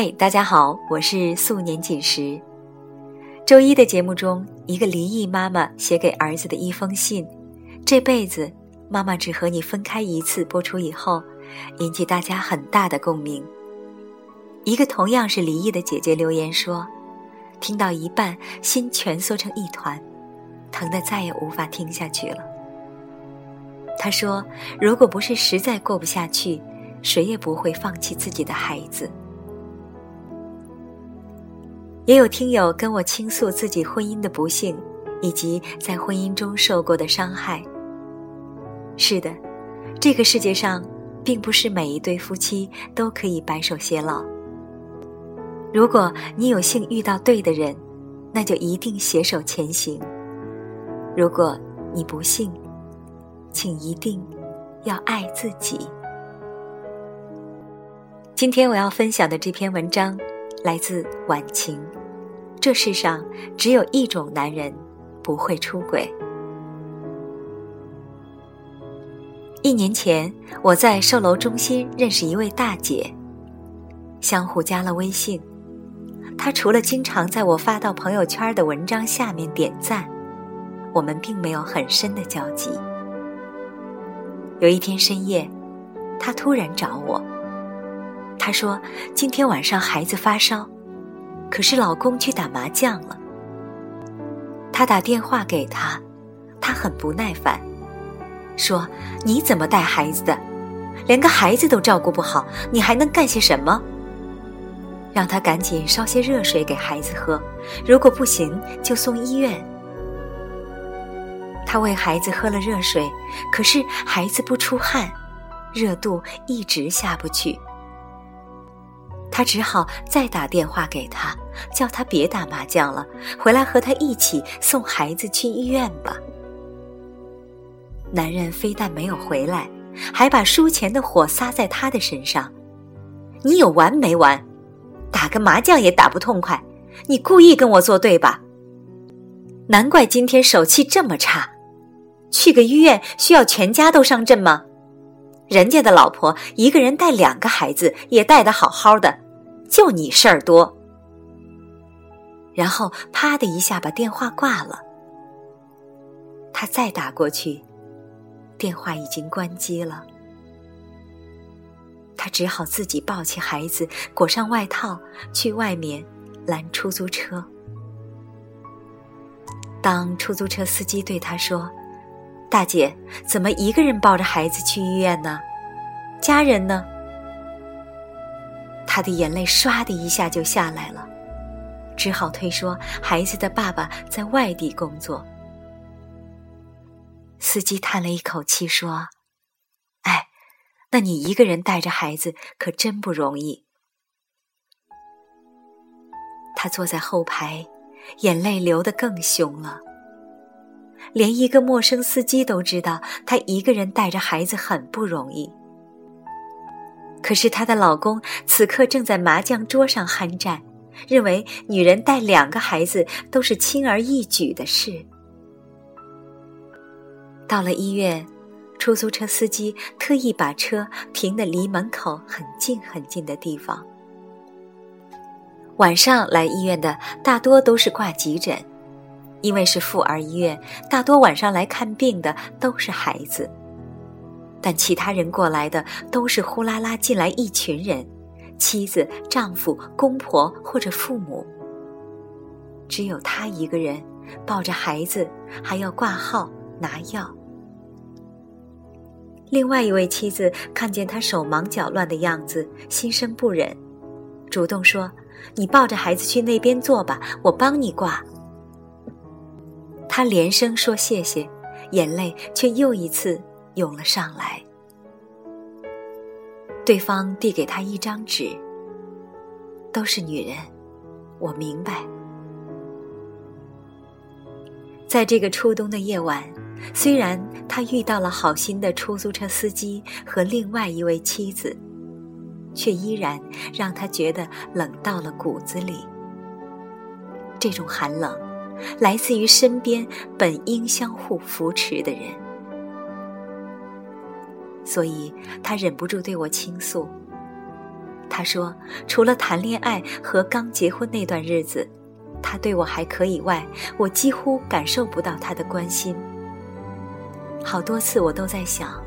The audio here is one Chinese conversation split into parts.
嗨，大家好，我是素年锦时。周一的节目中，一个离异妈妈写给儿子的一封信，这辈子妈妈只和你分开一次，播出以后，引起大家很大的共鸣。一个同样是离异的姐姐留言说，听到一半，心蜷缩成一团，疼得再也无法听下去了。她说，如果不是实在过不下去，谁也不会放弃自己的孩子。也有听友跟我倾诉自己婚姻的不幸，以及在婚姻中受过的伤害。是的，这个世界上，并不是每一对夫妻都可以白首偕老。如果你有幸遇到对的人，那就一定携手前行；如果你不幸，请一定要爱自己。今天我要分享的这篇文章，来自晚晴。这世上只有一种男人不会出轨。一年前，我在售楼中心认识一位大姐，相互加了微信。她除了经常在我发到朋友圈的文章下面点赞，我们并没有很深的交集。有一天深夜，她突然找我，她说今天晚上孩子发烧。可是老公去打麻将了。他打电话给他，他很不耐烦，说：“你怎么带孩子的？连个孩子都照顾不好，你还能干些什么？”让他赶紧烧些热水给孩子喝，如果不行就送医院。他为孩子喝了热水，可是孩子不出汗，热度一直下不去。他只好再打电话给他，叫他别打麻将了，回来和他一起送孩子去医院吧。男人非但没有回来，还把输钱的火撒在他的身上。你有完没完？打个麻将也打不痛快，你故意跟我作对吧？难怪今天手气这么差，去个医院需要全家都上阵吗？人家的老婆一个人带两个孩子也带得好好的。就你事儿多，然后啪的一下把电话挂了。他再打过去，电话已经关机了。他只好自己抱起孩子，裹上外套，去外面拦出租车。当出租车司机对他说：“大姐，怎么一个人抱着孩子去医院呢？家人呢？”他的眼泪唰的一下就下来了，只好推说孩子的爸爸在外地工作。司机叹了一口气说：“哎，那你一个人带着孩子可真不容易。”他坐在后排，眼泪流得更凶了。连一个陌生司机都知道，她一个人带着孩子很不容易。可是她的老公此刻正在麻将桌上酣战，认为女人带两个孩子都是轻而易举的事。到了医院，出租车司机特意把车停得离门口很近很近的地方。晚上来医院的大多都是挂急诊，因为是妇儿医院，大多晚上来看病的都是孩子。但其他人过来的都是呼啦啦进来一群人，妻子、丈夫、公婆或者父母。只有他一个人抱着孩子，还要挂号拿药。另外一位妻子看见他手忙脚乱的样子，心生不忍，主动说：“你抱着孩子去那边坐吧，我帮你挂。”他连声说谢谢，眼泪却又一次。涌了上来，对方递给他一张纸。都是女人，我明白。在这个初冬的夜晚，虽然他遇到了好心的出租车司机和另外一位妻子，却依然让他觉得冷到了骨子里。这种寒冷，来自于身边本应相互扶持的人。所以，他忍不住对我倾诉。他说，除了谈恋爱和刚结婚那段日子，他对我还可以外，我几乎感受不到他的关心。好多次我都在想，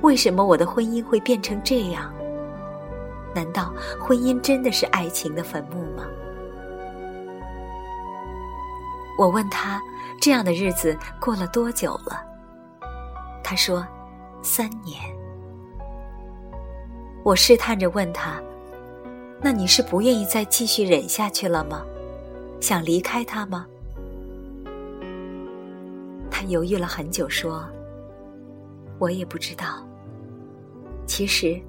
为什么我的婚姻会变成这样？难道婚姻真的是爱情的坟墓吗？我问他，这样的日子过了多久了？他说，三年。我试探着问他，那你是不愿意再继续忍下去了吗？想离开他吗？他犹豫了很久，说：“我也不知道。其实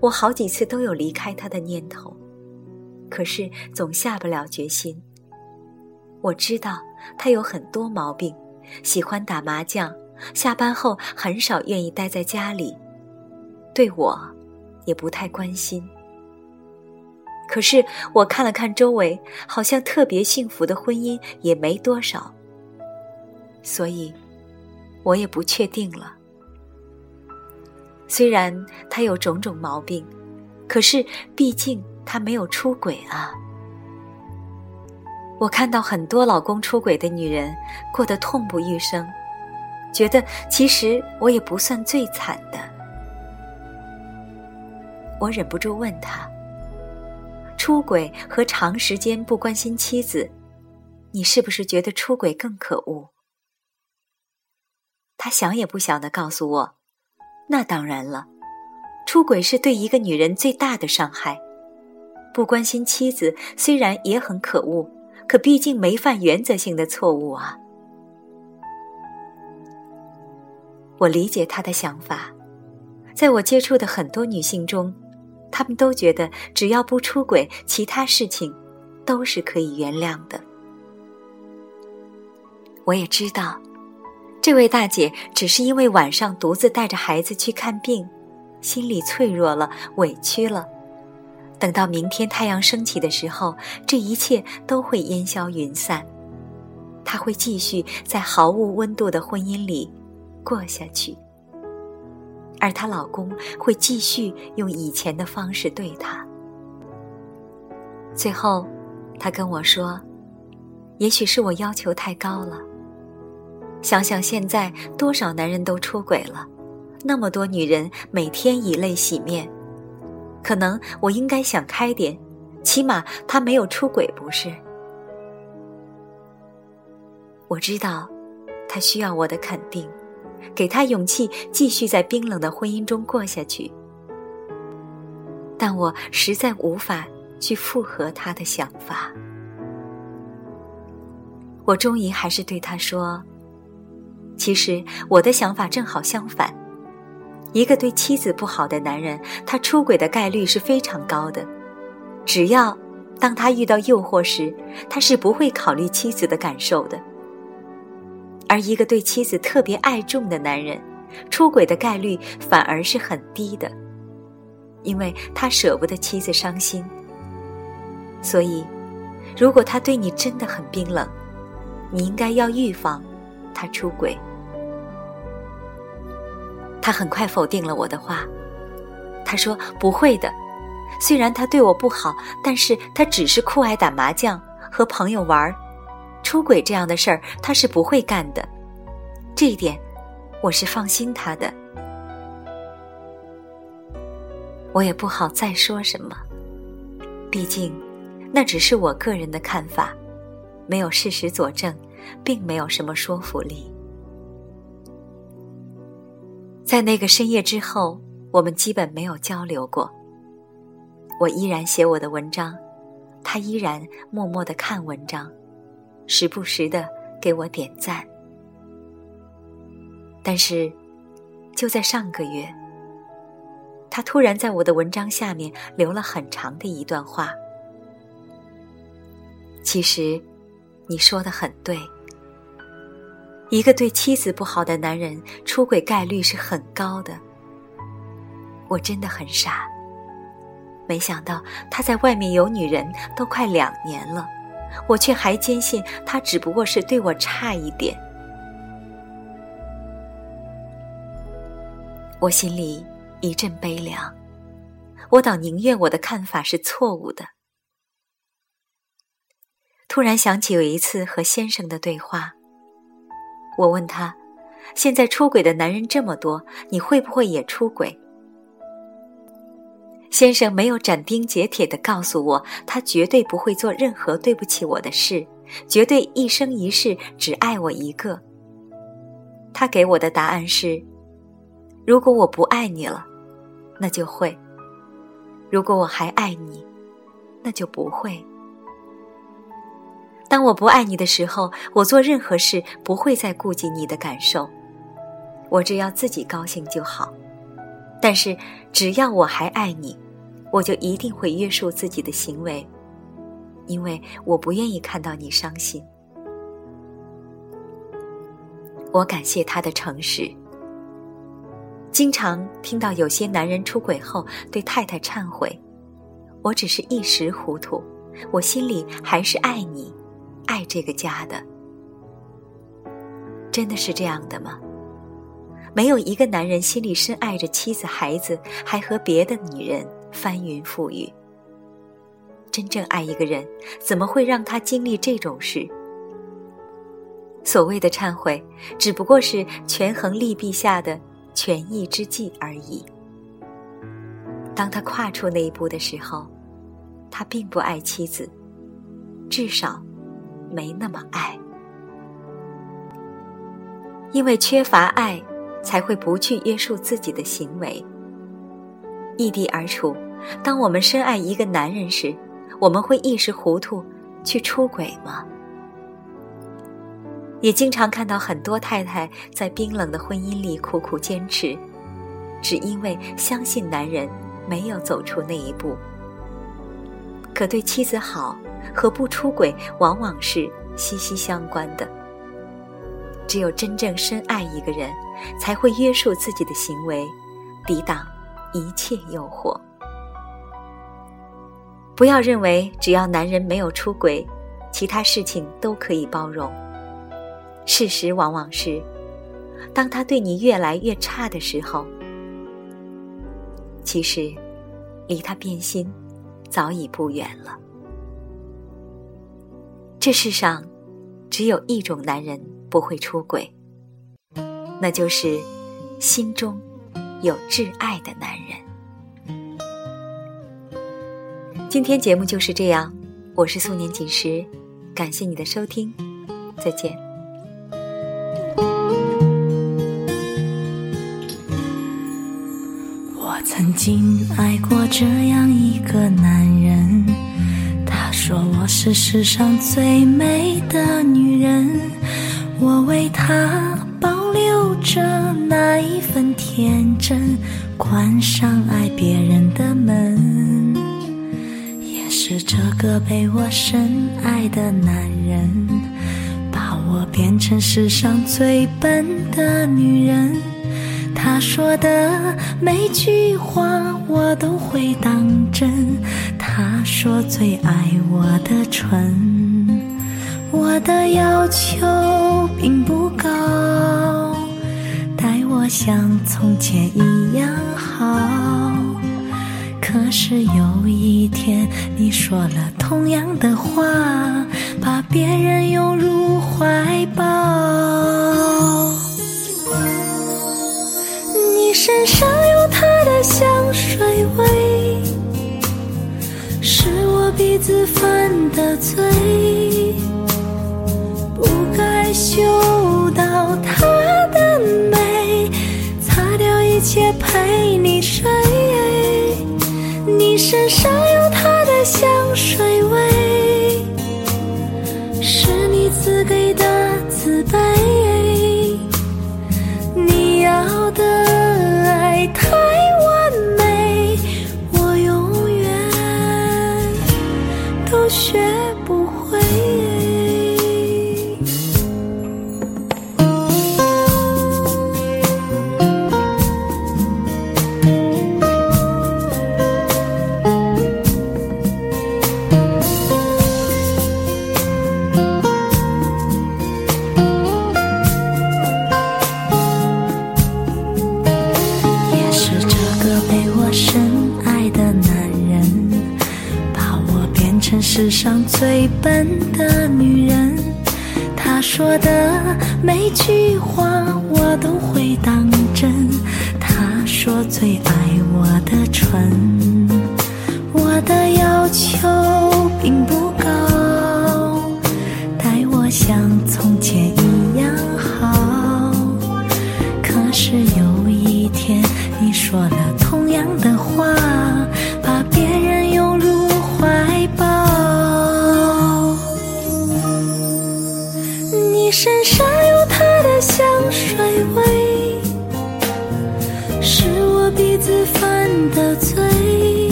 我好几次都有离开他的念头，可是总下不了决心。我知道。”他有很多毛病，喜欢打麻将，下班后很少愿意待在家里，对我也不太关心。可是我看了看周围，好像特别幸福的婚姻也没多少，所以，我也不确定了。虽然他有种种毛病，可是毕竟他没有出轨啊。我看到很多老公出轨的女人过得痛不欲生，觉得其实我也不算最惨的。我忍不住问他：出轨和长时间不关心妻子，你是不是觉得出轨更可恶？他想也不想的告诉我：那当然了，出轨是对一个女人最大的伤害，不关心妻子虽然也很可恶。可毕竟没犯原则性的错误啊！我理解他的想法，在我接触的很多女性中，她们都觉得只要不出轨，其他事情都是可以原谅的。我也知道，这位大姐只是因为晚上独自带着孩子去看病，心里脆弱了，委屈了。等到明天太阳升起的时候，这一切都会烟消云散。她会继续在毫无温度的婚姻里过下去，而她老公会继续用以前的方式对她。最后，她跟我说：“也许是我要求太高了。想想现在多少男人都出轨了，那么多女人每天以泪洗面。”可能我应该想开点，起码他没有出轨，不是？我知道，他需要我的肯定，给他勇气继续在冰冷的婚姻中过下去。但我实在无法去附和他的想法。我终于还是对他说：“其实我的想法正好相反。”一个对妻子不好的男人，他出轨的概率是非常高的。只要当他遇到诱惑时，他是不会考虑妻子的感受的。而一个对妻子特别爱重的男人，出轨的概率反而是很低的，因为他舍不得妻子伤心。所以，如果他对你真的很冰冷，你应该要预防他出轨。他很快否定了我的话，他说：“不会的，虽然他对我不好，但是他只是酷爱打麻将和朋友玩，出轨这样的事儿他是不会干的，这一点我是放心他的。”我也不好再说什么，毕竟那只是我个人的看法，没有事实佐证，并没有什么说服力。在那个深夜之后，我们基本没有交流过。我依然写我的文章，他依然默默的看文章，时不时的给我点赞。但是，就在上个月，他突然在我的文章下面留了很长的一段话。其实，你说的很对。一个对妻子不好的男人，出轨概率是很高的。我真的很傻，没想到他在外面有女人都快两年了，我却还坚信他只不过是对我差一点。我心里一阵悲凉，我倒宁愿我的看法是错误的。突然想起有一次和先生的对话，我问他：“现在出轨的男人这么多，你会不会也出轨？”先生没有斩钉截铁地告诉我，他绝对不会做任何对不起我的事，绝对一生一世只爱我一个。他给我的答案是：如果我不爱你了，那就会；如果我还爱你，那就不会。当我不爱你的时候，我做任何事不会再顾及你的感受，我只要自己高兴就好。但是，只要我还爱你，我就一定会约束自己的行为，因为我不愿意看到你伤心。我感谢他的诚实。经常听到有些男人出轨后对太太忏悔：“我只是一时糊涂，我心里还是爱你，爱这个家的。”真的是这样的吗？没有一个男人心里深爱着妻子、孩子，还和别的女人翻云覆雨。真正爱一个人，怎么会让他经历这种事？所谓的忏悔，只不过是权衡利弊下的权宜之计而已。当他跨出那一步的时候，他并不爱妻子，至少没那么爱，因为缺乏爱。才会不去约束自己的行为。异地而处，当我们深爱一个男人时，我们会一时糊涂去出轨吗？也经常看到很多太太在冰冷的婚姻里苦苦坚持，只因为相信男人没有走出那一步。可对妻子好和不出轨往往是息息相关的。只有真正深爱一个人。才会约束自己的行为，抵挡一切诱惑。不要认为只要男人没有出轨，其他事情都可以包容。事实往往是，当他对你越来越差的时候，其实离他变心早已不远了。这世上只有一种男人不会出轨。那就是心中有挚爱的男人。今天节目就是这样，我是素年锦时，感谢你的收听，再见。我曾经爱过这样一个男人，说我是世上最美的女人，我为他保。留着那一份天真，关上爱别人的门，也是这个被我深爱的男人，把我变成世上最笨的女人。他说的每句话我都会当真，他说最爱我的唇，我的要求并不高。待我像从前一样好，可是有一天你说了同样的话，把别人拥入怀抱。你身上有他的香水味，鼻子犯的罪，不该嗅到她的美。擦掉一切陪你睡，你身上笨的女人，她说的每句话。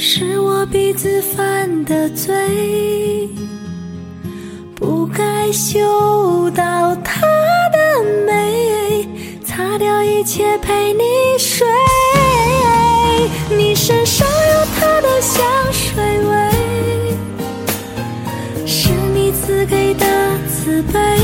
是我鼻子犯的罪不该嗅到她的美擦掉一切陪你睡。你身上有她的香水味是你赐给的自卑